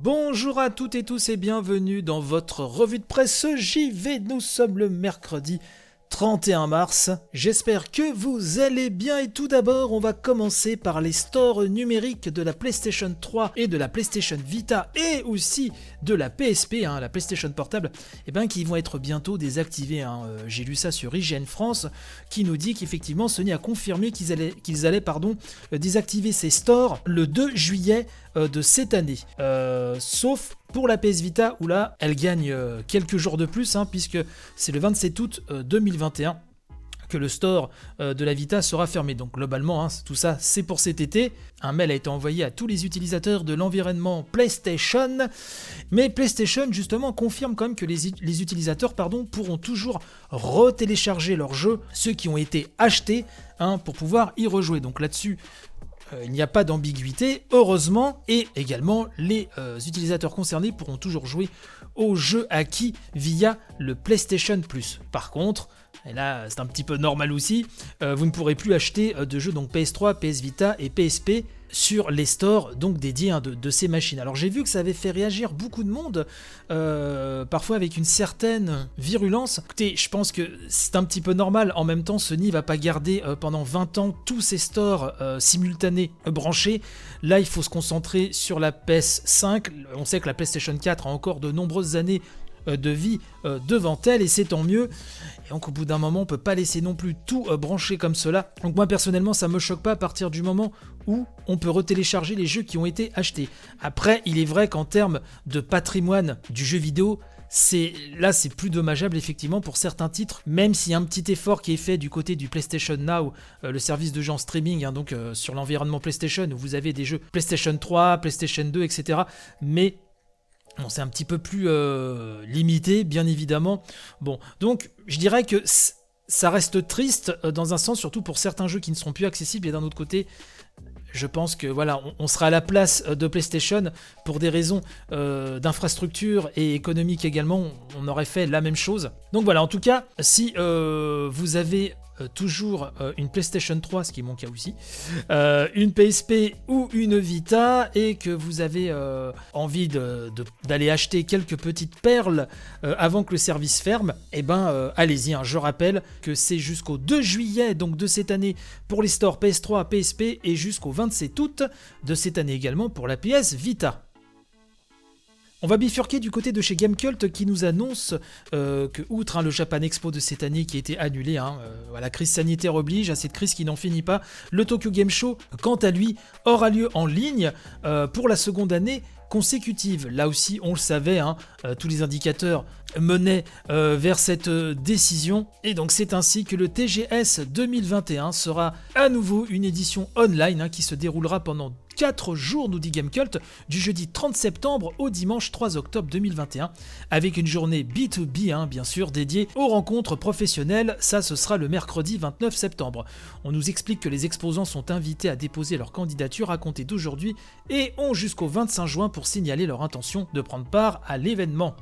Bonjour à toutes et tous et bienvenue dans votre revue de presse JV. Nous sommes le mercredi 31 mars. J'espère que vous allez bien et tout d'abord on va commencer par les stores numériques de la PlayStation 3 et de la PlayStation Vita et aussi de la PSP, hein, la PlayStation Portable, eh ben, qui vont être bientôt désactivés. Hein. Euh, j'ai lu ça sur IGN France qui nous dit qu'effectivement Sony a confirmé qu'ils allaient, qu'ils allaient euh, désactiver ces stores le 2 juillet euh, de cette année. sauf pour la PS Vita, où là, elle gagne euh, quelques jours de plus, hein, puisque c'est le 27 août 2021 euh, que le store euh, de la Vita sera fermé. Donc globalement, hein, tout ça, c'est pour cet été. Un mail a été envoyé à tous les utilisateurs de l'environnement PlayStation. Mais PlayStation, justement, confirme quand même que les, utilisateurs pourront toujours retélécharger leurs jeux, ceux qui ont été achetés, hein, pour pouvoir y rejouer. Donc là-dessus, euh, il n'y a pas d'ambiguïté, heureusement, et également les euh, utilisateurs concernés pourront toujours jouer aux jeux acquis via le PlayStation Plus. Par contre, et là c'est un petit peu normal aussi, euh, vous ne pourrez plus acheter de jeux donc PS3, PS Vita et PSP sur les stores donc dédiés hein, de, ces machines. Alors j'ai vu que ça avait fait réagir beaucoup de monde, euh, parfois avec une certaine virulence. Écoutez, je pense que c'est un petit peu normal. En même temps, Sony va pas garder euh, pendant 20 ans tous ses stores euh, simultanés branchés. Là, il faut se concentrer sur la PS5. On sait que la PlayStation 4 a encore de nombreuses années de vie devant elle et c'est tant mieux. Et donc au bout d'un moment, on peut pas laisser non plus tout brancher comme cela. Donc moi personnellement, ça me choque pas à partir du moment où on peut retélécharger les jeux qui ont été achetés. Après, il est vrai qu'en termes de patrimoine du jeu vidéo, c'est là c'est plus dommageable effectivement pour certains titres, même s'il y a un petit effort qui est fait du côté du PlayStation Now, euh, le service de gens streaming, hein, donc euh, sur l'environnement PlayStation où vous avez des jeux PlayStation 3, PlayStation 2, etc. Mais Bon, c'est un petit peu plus euh, limité, bien évidemment. Bon, donc je dirais que ça reste triste dans un sens, surtout pour certains jeux qui ne seront plus accessibles, et d'un autre côté, je pense que voilà, on, sera à la place de PlayStation pour des raisons euh, d'infrastructure et économique également. On aurait fait la même chose. Donc voilà, en tout cas, si euh, vous avez euh, toujours euh, une PlayStation 3, ce qui est mon cas aussi, euh, une PSP ou une Vita, et que vous avez envie d'aller acheter quelques petites perles avant que le service ferme, eh ben allez-y. Hein. Je rappelle que c'est jusqu'au 2 juillet donc de cette année pour les stores PS3, PSP, et jusqu'au 27 août de cette année également pour la PS Vita. On va bifurquer du côté de chez Gamecult qui nous annonce euh, que, outre hein, le Japan Expo de cette année qui a été annulé, hein, euh, la crise sanitaire oblige, à cette crise qui n'en finit pas, le Tokyo Game Show, quant à lui, aura lieu en ligne euh, pour la seconde année consécutive. Là aussi, on le savait, hein, tous les indicateurs menaient vers cette décision. Et donc c'est ainsi que le TGS 2021 sera à nouveau une édition online qui se déroulera pendant 4 jours, nous dit Gamecult, du jeudi 30 septembre au dimanche 3 octobre 2021, avec une journée B2B, hein, bien sûr, dédiée aux rencontres professionnelles. Ça, ce sera le mercredi 29 septembre. On nous explique que les exposants sont invités à déposer leur candidature à compter d'aujourd'hui et ont jusqu'au 25 juin pour signaler leur intention de prendre part à l'événement.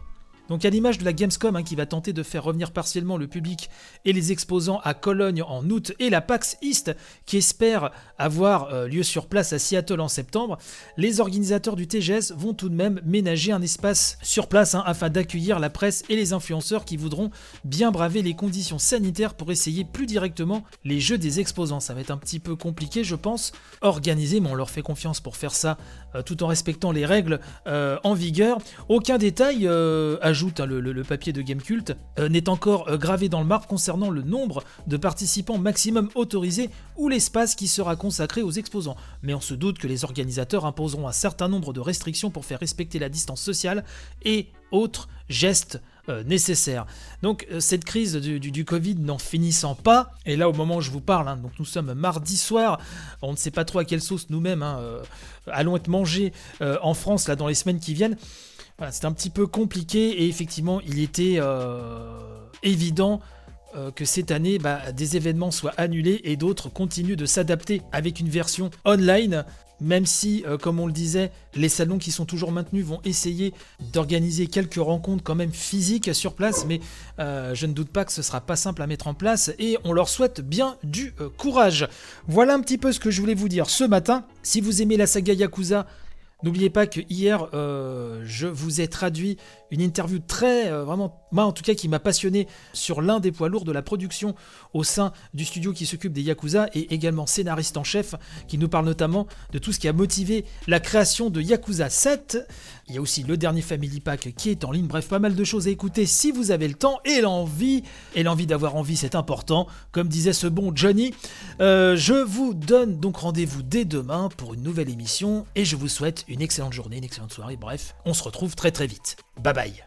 Donc à l'image de la Gamescom hein, qui va tenter de faire revenir partiellement le public et les exposants à Cologne en août et la PAX East qui espère avoir euh, lieu sur place à Seattle en septembre, les organisateurs du TGS vont tout de même ménager un espace sur place hein, afin d'accueillir la presse et les influenceurs qui voudront bien braver les conditions sanitaires pour essayer plus directement les jeux des exposants. Ça va être un petit peu compliqué je pense, organisé mais on leur fait confiance pour faire ça euh, tout en respectant les règles euh, en vigueur. Aucun détail à ajoute hein, le, papier de Gamecult, euh, n'est encore euh, gravé dans le marbre concernant le nombre de participants maximum autorisés ou l'espace qui sera consacré aux exposants. Mais on se doute que les organisateurs imposeront un certain nombre de restrictions pour faire respecter la distance sociale et autres gestes euh, nécessaires. Donc cette crise du, Covid n'en finissant pas, et là au moment où je vous parle, hein, donc nous sommes mardi soir, on ne sait pas trop à quelle sauce nous-mêmes hein, allons être mangés en France là dans les semaines qui viennent, c'était un petit peu compliqué et effectivement, il était euh, évident euh, que cette année, bah, des événements soient annulés et d'autres continuent de s'adapter avec une version online. Même si, euh, comme on le disait, les salons qui sont toujours maintenus vont essayer d'organiser quelques rencontres quand même physiques sur place, mais je ne doute pas que ce sera pas simple à mettre en place et on leur souhaite bien du courage. Voilà un petit peu ce que je voulais vous dire ce matin. Si vous aimez la saga Yakuza, N'oubliez pas que hier, euh, je vous ai traduit une interview très, euh, vraiment, moi en tout cas, qui m'a passionné sur l'un des poids lourds de la production au sein du studio qui s'occupe des Yakuza et également scénariste en chef, qui nous parle notamment de tout ce qui a motivé la création de Yakuza 7. Il y a aussi le dernier Family Pack qui est en ligne. Bref, pas mal de choses à écouter si vous avez le temps et l'envie. Et l'envie d'avoir envie, c'est important. Comme disait ce bon Johnny. Euh, je vous donne donc rendez-vous dès demain pour une nouvelle émission et je vous souhaite une excellente journée, une excellente soirée. Bref, on se retrouve très très vite. Bye bye.